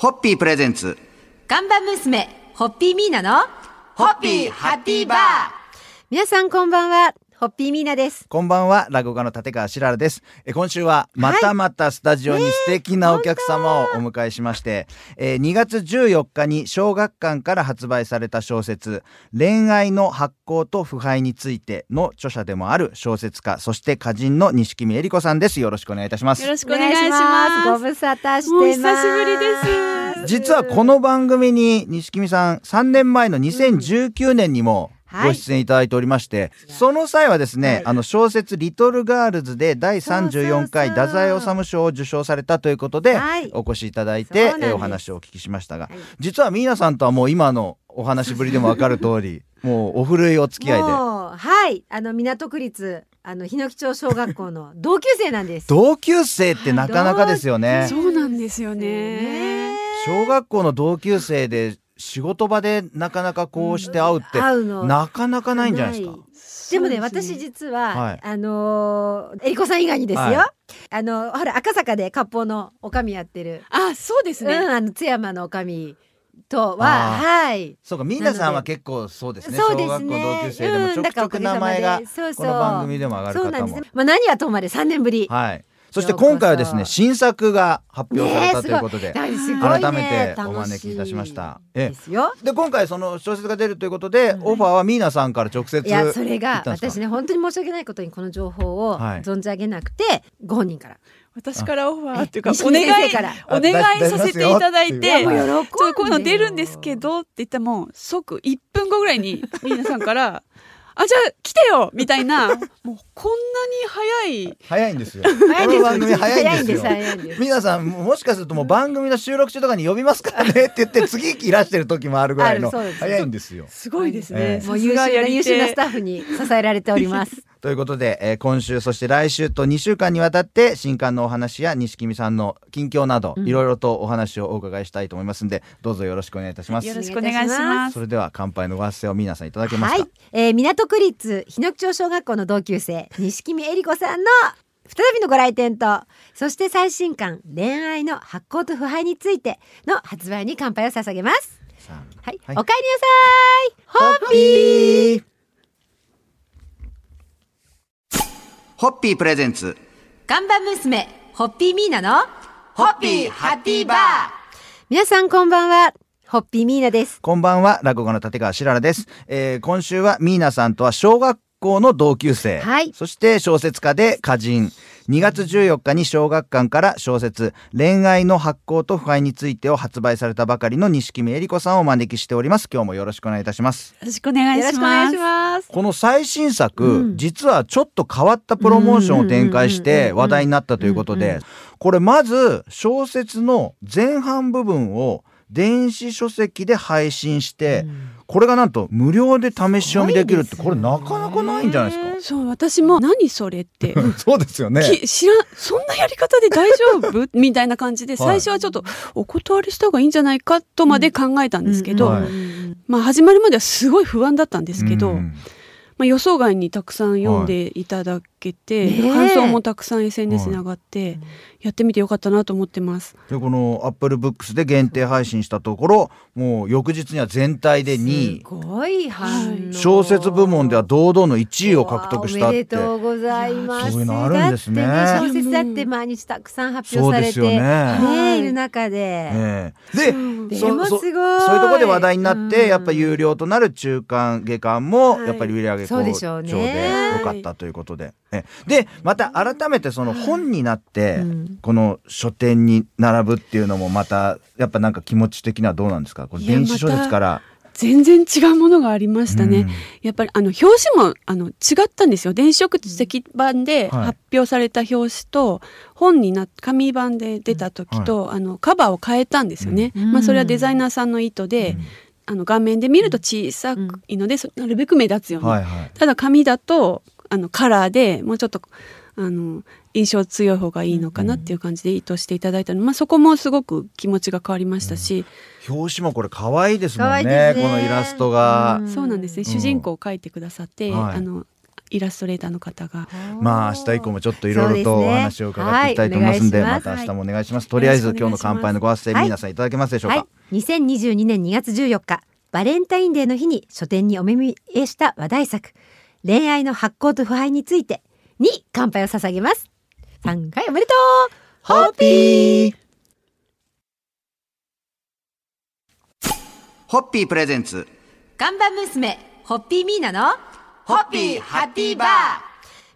ホッピープレゼンツ。看板娘、ホッピーミーナの、ホッピーハッピーバー皆さんこんばんは、ホッピーミーナです。こんばんは、落語家の立川しららです。え今週はまたまたスタジオに素敵なお客様をお迎えしまして、えー2月14日に小学館から発売された小説、恋愛の発行と腐敗についての著者でもある小説家、そして歌人の西君恵里子さんです。よろしくお願いいたしますよ。ろしくお願いします。ご無沙汰してもうます。久しぶりです。実はこの番組に西君さん3年前の2019年にもはい。ご出演いただいておりまして、その際はですね、はい。あの小説「リトルガールズ」で第34回太宰治賞を受賞されたということで、はい。お越しいただいてえお話をお聞きしましたが、はい。実はミーナさんとはもう今のお話ぶりでも分かる通り もうお古いお付き合いで。はい、あの港区立あの日野木町小学校の同級生なんです。同級生ってなかなかですよね。そうなんですよね。ね小学校の同級生で仕事場でなかなかこうして会うって会うの。なかなかないんじゃないですか？でもね私実は、はい。あのーえりこさん以外にですよ、はあのほら赤坂で割烹のおかみやってる、あ、そうですね。うんあの津山のおかみとあはー。はい。そうか、みんなさんは結構そうですね。そうですね。小学校同級生でもちょくちょく名前がこの番組でも上がる方も。そうなんです。ね。まあ何はともあれ3年ぶり、はい。そして今回はですね、新作が発表されたねということで。ね改めてお楽招きいたしました。いですよ。で今回その小説が出るということで、オファーはミーナさんから直接いやそれ行がったんですか？私ね本当に申し訳ないことにこの情報をはい存じ上げなくて、ご本人から。私からオファーっていうか、西お願いお願いさせていただいて、ちょもっとこういうの出るんですけどって言ったらもう即1分後ぐらいに皆さんから、あ、じゃあ来てよみたいな、もうこんなに早い、早いんですよ。早いんですこの番組早いんですよ。皆さんもしかするともう番組の収録中とかに呼びますからね。って言って次いらしてる時もあるぐらいの早いんですよ。すごいですええ。ね。もう優秀な優秀なスタッッフに支えられておりますということで、えー今週そして来週と2週間にわたって新刊のお話や錦見さんの近況など、うん。いろいろとお話をお伺いしたいと思いますのでどうぞよろしくお願いいたします。よろしくお願いします。それでは乾杯のご発声を皆さんいただけますか、はい、えー、港区立日野木町小学校の同級生錦見恵里子さんの再びのご来店とそして最新刊恋愛の発行と腐敗についての発売に乾杯を捧げます。はい、はい。おかえりなさい。ホッピーホッピープレゼンツ。看板娘ホッピーミーナのホッピーハッピーバー。皆さんこんばんはホッピーミーナです。こんばんは落語家の立川しららです、えー今週はミーナさんとは小学校の同級生、はい。そして小説家で歌人2月14日に小学館から小説「恋愛の発行と腐敗について」を発売されたばかりの錦見恵里子さんをお招きしております。今日もよろしくお願いいたします。よろしくお願いします。いし。ます。この最新作、うん。実はちょっと変わったプロモーションを展開しうんうんうんてうん。話題になったということでうんうんこれまず小説の前半部分を電子書籍で配信して、これがなんと無料で試し読みできるってこれなかなかないんじゃないですそう、私も何それって。か そうですよね。き知らんそんなやり方で大丈夫？みたいな感じで最初はちょっとお断りした方がいいんじゃないかとまで考えたんですけど、はいまあ始まるまではすごい不安だったんですけど、うん。まあ、予想外にたくさん読んでいただけて、はいねえ。感想もたくさん SNS に上がって、やってみてよかったなと思ってます。でこのアップルブックスで限定配信したところもう翌日には全体で2位。すごい反応。小説部門では堂々の1位を獲得したっおめてでとうございます。そういうのあるんですね。ね小説だって毎日たくさん発表されてね。ねいる中で、ええ。ででもすごい。そういうところで話題になって、うん。やっぱ有料となる中間下巻もはい。やっぱり売上そうで好しょうね。調で良かったということで、えでまた改めてその本になって、うん。この書店に並ぶっていうのもまたやっぱなんか気持ち的にはどうなんですか？これ電子書籍から、全然違うものがありましたね。うん。やっぱりあの表紙もあの違ったんですよ。電子書籍版ではい。発表された表紙と、本にな紙版で出た時と、あのカバーを変えたんですよね。うん。まあそれはデザイナーさんの意図で、あの画面で見ると小さいので、そ なるべく目立つように。はいはい。ただ紙だとあのカラーでもうちょっとあの印象強い方がいいのかなっていう感じで意図していただいたの。で、まあ、そこもすごく気持ちが変わりましたし、表紙もこれ可愛いですもんね。ね。このイラストが、うん。そうなんですね、主人公を描いてくださって、はい。あのイラストレーターの方が。まあ明日以降もちょっといろいろとお話を伺っていきたいと思いますんで、また明日もお願いします。とりあえず今日の乾杯のご発声、皆さんいただけますでしょうか。はい、2022年2月14日バレンタインデーの日に書店にお目見えした話題作恋愛の発行と腐敗についてに乾杯を捧げます。3回おめでとう。ホッピー。ホッピープレゼンツ。看板娘ホッピーミーナのホッピーハッピーバー。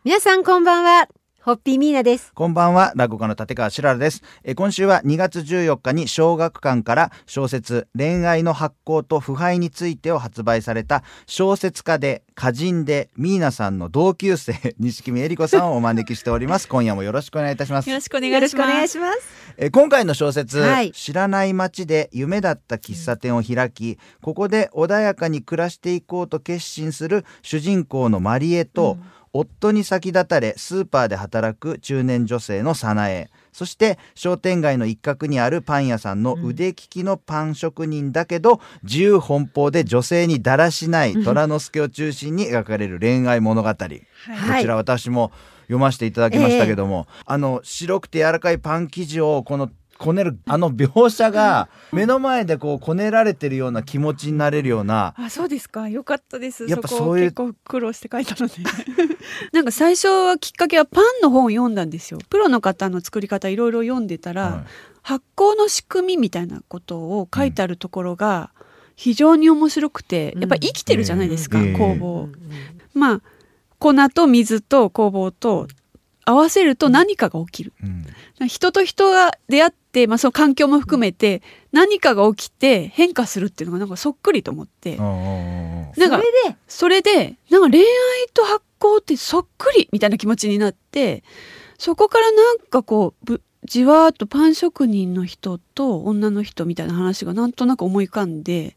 皆さんこんばんはホッピーミーナです。こんばんは落語家の立川しららです。え今週は2月14日に小学館から小説恋愛の発行と腐敗についてを発売された小説家で歌人でミーナさんの同級生 錦見恵理子さんをお招きしております。今夜もよろしくお願いいたします。よろしくお願いします。願いしますえ今回の小説、はい。知らない街で夢だった喫茶店を開き、ここで穏やかに暮らしていこうと決心する主人公のマリエと、夫に先立たれスーパーで働く中年女性のサナエそして商店街の一角にあるパン屋さんの腕利きのパン職人だけど、自由奔放で女性にだらしない虎之助を中心に描かれる恋愛物語、はい。こちら私も読ませていただきましたけども、あの白くて柔らかいパン生地をこのこねるあの描写が目の前でこうこねられてるような気持ちになれるようなあそうですか。よかったです。やっぱそういう結構苦労して書いたので。なんか最初はきっかけはパンの本を読んだんですよ。プロの方の作り方いろいろ読んでたら、はい。発酵の仕組みみたいなことを書いてあるところが非常に面白くて、うん。やっぱ生きてるじゃないですか、うん。工房、まあ粉と水と工房と合わせると何かが起きる。うん。人と人が出会って、まあ、その環境も含めて何かが起きて変化するっていうのがなんかそっくりと思って、うなんかそれで？それでなんか恋愛と発酵ってそっくりみたいな気持ちになってそこからなんかこうぶじわーっとパン職人の人と女の人みたいな話がなんとなく思い浮かんで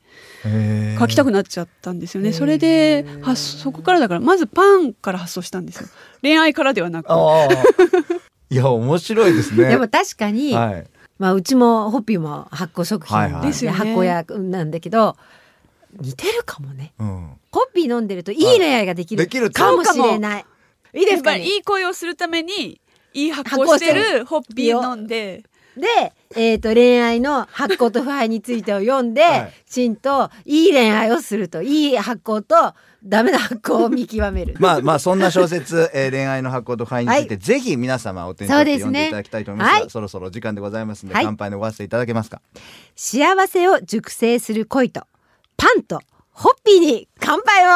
書きたくなっちゃったんですよね。それで発そこからだからまずパンから発想したんですよ。恋愛からではなく。ああ。いや面白いですね。でも確かに、はい、まあうちもホッピーも発酵食品はいはい。ですよね。発酵屋なんだけど似てるかもね。うん、ホッピー飲んでるといい恋愛ができるできるかもしれない。いいですかね？いい恋をするためにいい発酵してるホッピー飲んで。で、えー、と恋愛の発酵と腐敗についてを読んで、はい。きちんといい恋愛をすると。いい発酵とダメな発酵を見極める。まあまあそんな小説、えー恋愛の発酵と腐敗について、はぜひ皆様お手に取って読んでいただきたいと思います。はい。そろそろ時間でございますので、はい。乾杯のご発声いただけますか？幸せを熟成する恋とパンとホッピーに乾杯を。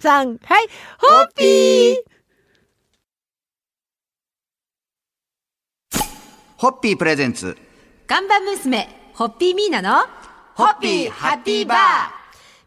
さんはい。ホッピーホッピープレゼンツ。看板娘ホッピーミーナのホッピーハッピーバー。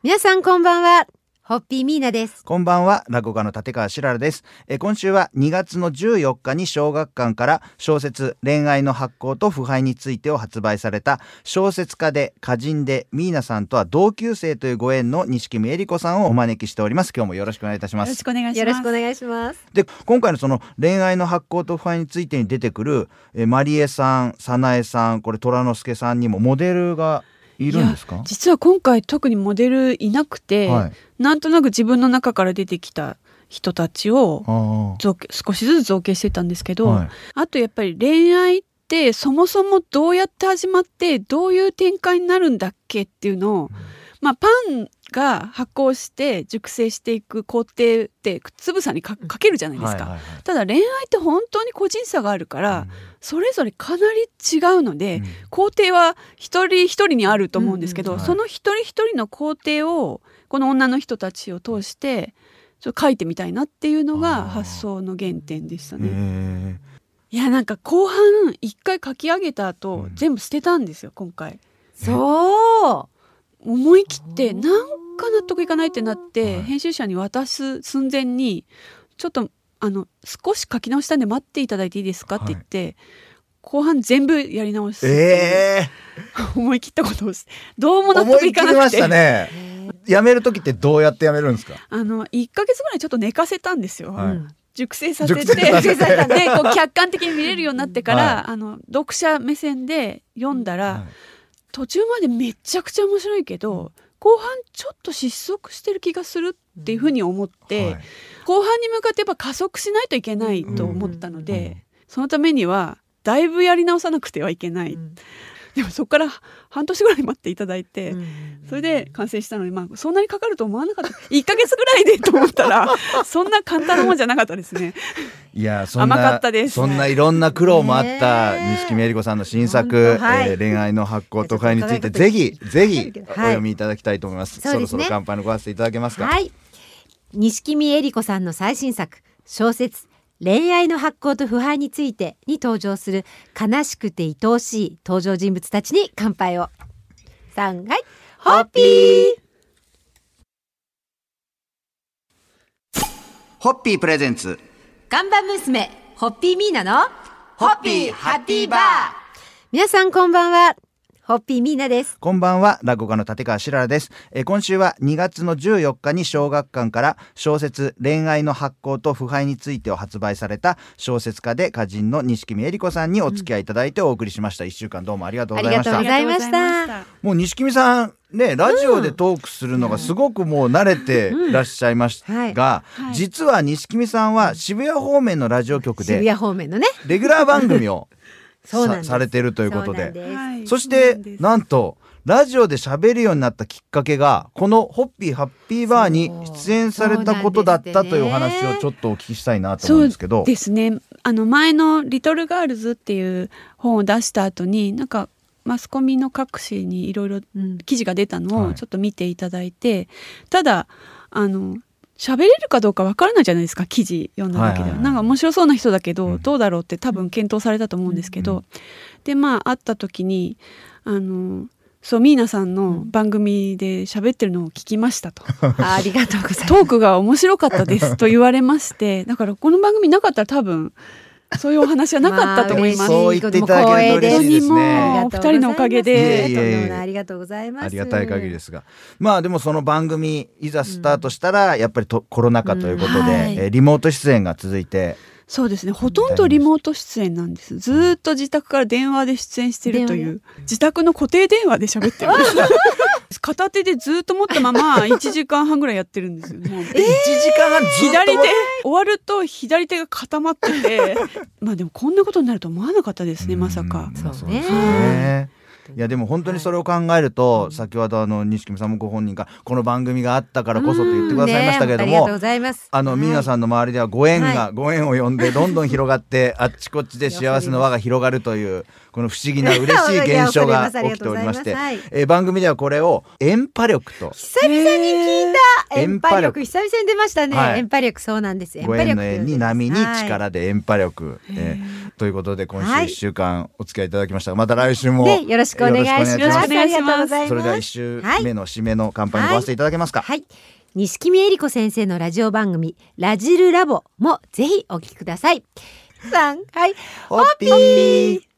皆さんこんばんはホッピーミーナです。こんばんは落語家の立川しららです。えー今週は2月の14日に小学館から小説恋愛の発行と腐敗についてを発売された小説家で歌人でミーナさんとは同級生というご縁の錦見恵理子さんをお招きしております。今日もよろしくお願いいたします。よろしくお願いします。よろしくお願いします。で今回のその恋愛の発行と腐敗についてに出てくるえーマリエさん早苗さんこれ虎之助さんにもモデルがいるんですか？実は今回特にモデルいなくて、はい。なんとなく自分の中から出てきた人たちをあ造形少しずつ造形してたんですけど、あはい。あとやっぱり恋愛ってそもそもどうやって始まってどういう展開になるんだっけっていうのを、まあパンが発酵して熟成していく工程ってつぶさにかかけるじゃないですか。はいはいはい。ただ恋愛って本当に個人差があるから、それぞれかなり違うので、うん。工程は一人一人にあると思うんですけど、うんうんその一人一人の工程をこの女の人たちを通してちょっと書いてみたいなっていうのが発想の原点でしたへね。ー。いやなんか後半一回書き上げた後、うん。全部捨てたんですよ今回。そう思い切ってなんか納得いかないってなって、はい。編集者に渡す寸前にちょっとあの少し書き直したんで待っていただいていいですかって言って、後半全部やり直すえ 思い切ったことをしどうもえ納得いかなくましてたね。辞める時ってどうやって辞めるんですか？あの1ヶ月ぐらいちょっと寝かせたんですよ、はい。うん熟成させて熟成させて。でこう客観的に見れるようになってから、はい。あの読者目線で読んだら、はい途中までめちゃくちゃ面白いけど、後半ちょっと失速してる気がするっていうふうに思って、はい後半に向かってやっぱ加速しないといけないと思ったので、そのためにはだいぶやり直さなくてはいけない、うんでもそこから半年ぐらい待っていただいて、うんそれで完成したのに、まあ、そんなにかかると思わなかった。1ヶ月ぐらいでと思ったら そんな簡単なもんじゃなかったですね。いやそんな甘かったです。そんないろんな苦労もあった錦目恵理子さんの新作、はい。えー恋愛の発行と会についてぜひぜひはい。お読みいただきたいと思います、そうですね。ろそろ乾杯のごわせていただけますか、はい。錦見恵理子さんの最新作小説恋愛の発行と腐敗についてに登場する悲しくて愛おしい登場人物たちに乾杯を。三はいホッピー。ホッピープレゼンツ。看板娘ホッピーミーナのホッピーハッピーバー。皆さんこんばんはホッピーミーナです。こんばんは、落語家の立川しららです、えー今週は2月の14日に小学館から小説恋愛の発行と腐敗についてを発売された小説家で歌人の錦見恵理子さんにお付き合いいただいてお送りしました。1週間どうもありがとうございました。あり。がとうございました。もう錦見さんね、ラジオでトークするのがすごくもう慣れてらっしゃいましたはい。が、はい。実は錦見さんは渋谷方面のラジオ局渋谷で方面のね。レギュラー番組をさされてるということで。そしてなんとラジオで喋るようになったきっかけがこのホッピーハッピーバーに出演されたことだったというお話をちょっとお聞きしたいなと思うんですけど。ですね。あの前の「リトルガールズ」っていう本を出した後になんかマスコミの各紙にいろいろうん。記事が出たのはいをちょっと見ていただいて、ただあの喋れるかどうかわからないじゃないですか記事読んだだけでは,、なんか面白そうな人だけど、うん。どうだろうって多分検討されたと思うんですけど、うん。でまあ会った時にあのそうミーナさんの番組で喋ってるのを聞きましたと。ありがとうございます。トークが面白かったですと言われまして。だからこの番組なかったら多分そういうお話はなかったと思います。そう言っていただけると嬉しいですね。本当にもうお二人のおかげで。ありがとうございます。ありがたい限りです。がまあでもその番組いざスタートしたらやっぱりとコロナ禍ということで、うんはい。えーリモート出演が続いて。そうですね。ほとんどリモート出演なんです。ずーっと自宅から電話で出演してるという自宅の固定電話で喋ってるんです 片手でずーっと持ったまま 1時間半ぐらいやってるんですよもう1時間半左手終わると左手が固まっててまあでもこんなことになると思わなかったですねまさか。うん。そうね。そうですね。いやでも本当にそれを考えると、先ほどあの錦見さんもご本人がこの番組があったからこそと言ってくださいましたけれども、ねありがとうございます。あの、ミーナさんの周りではご縁が、はご縁を呼んでどんどん広がってあっちこっちで幸せの輪が広がるというこの不思議な嬉しい現象が 起きておりましていや恐れ入ります。ありがとうございえー番組ではこれを演波力と。久々に聞いた。エンパ力エン久々に出ましたね、はい。エンパ力そうなんです。エンご縁の縁に波にはい力で演波力、えーということで今週はい。1週間お付き合いいただきました。がまた来週も、ね、よろしくお願いします。ありがとうございます。それでは1週目の締めの乾杯にごわせていただけますか、はい。錦見恵理子先生のラジオ番組ラジルラボもぜひお聞きください。さんはい。ホッピー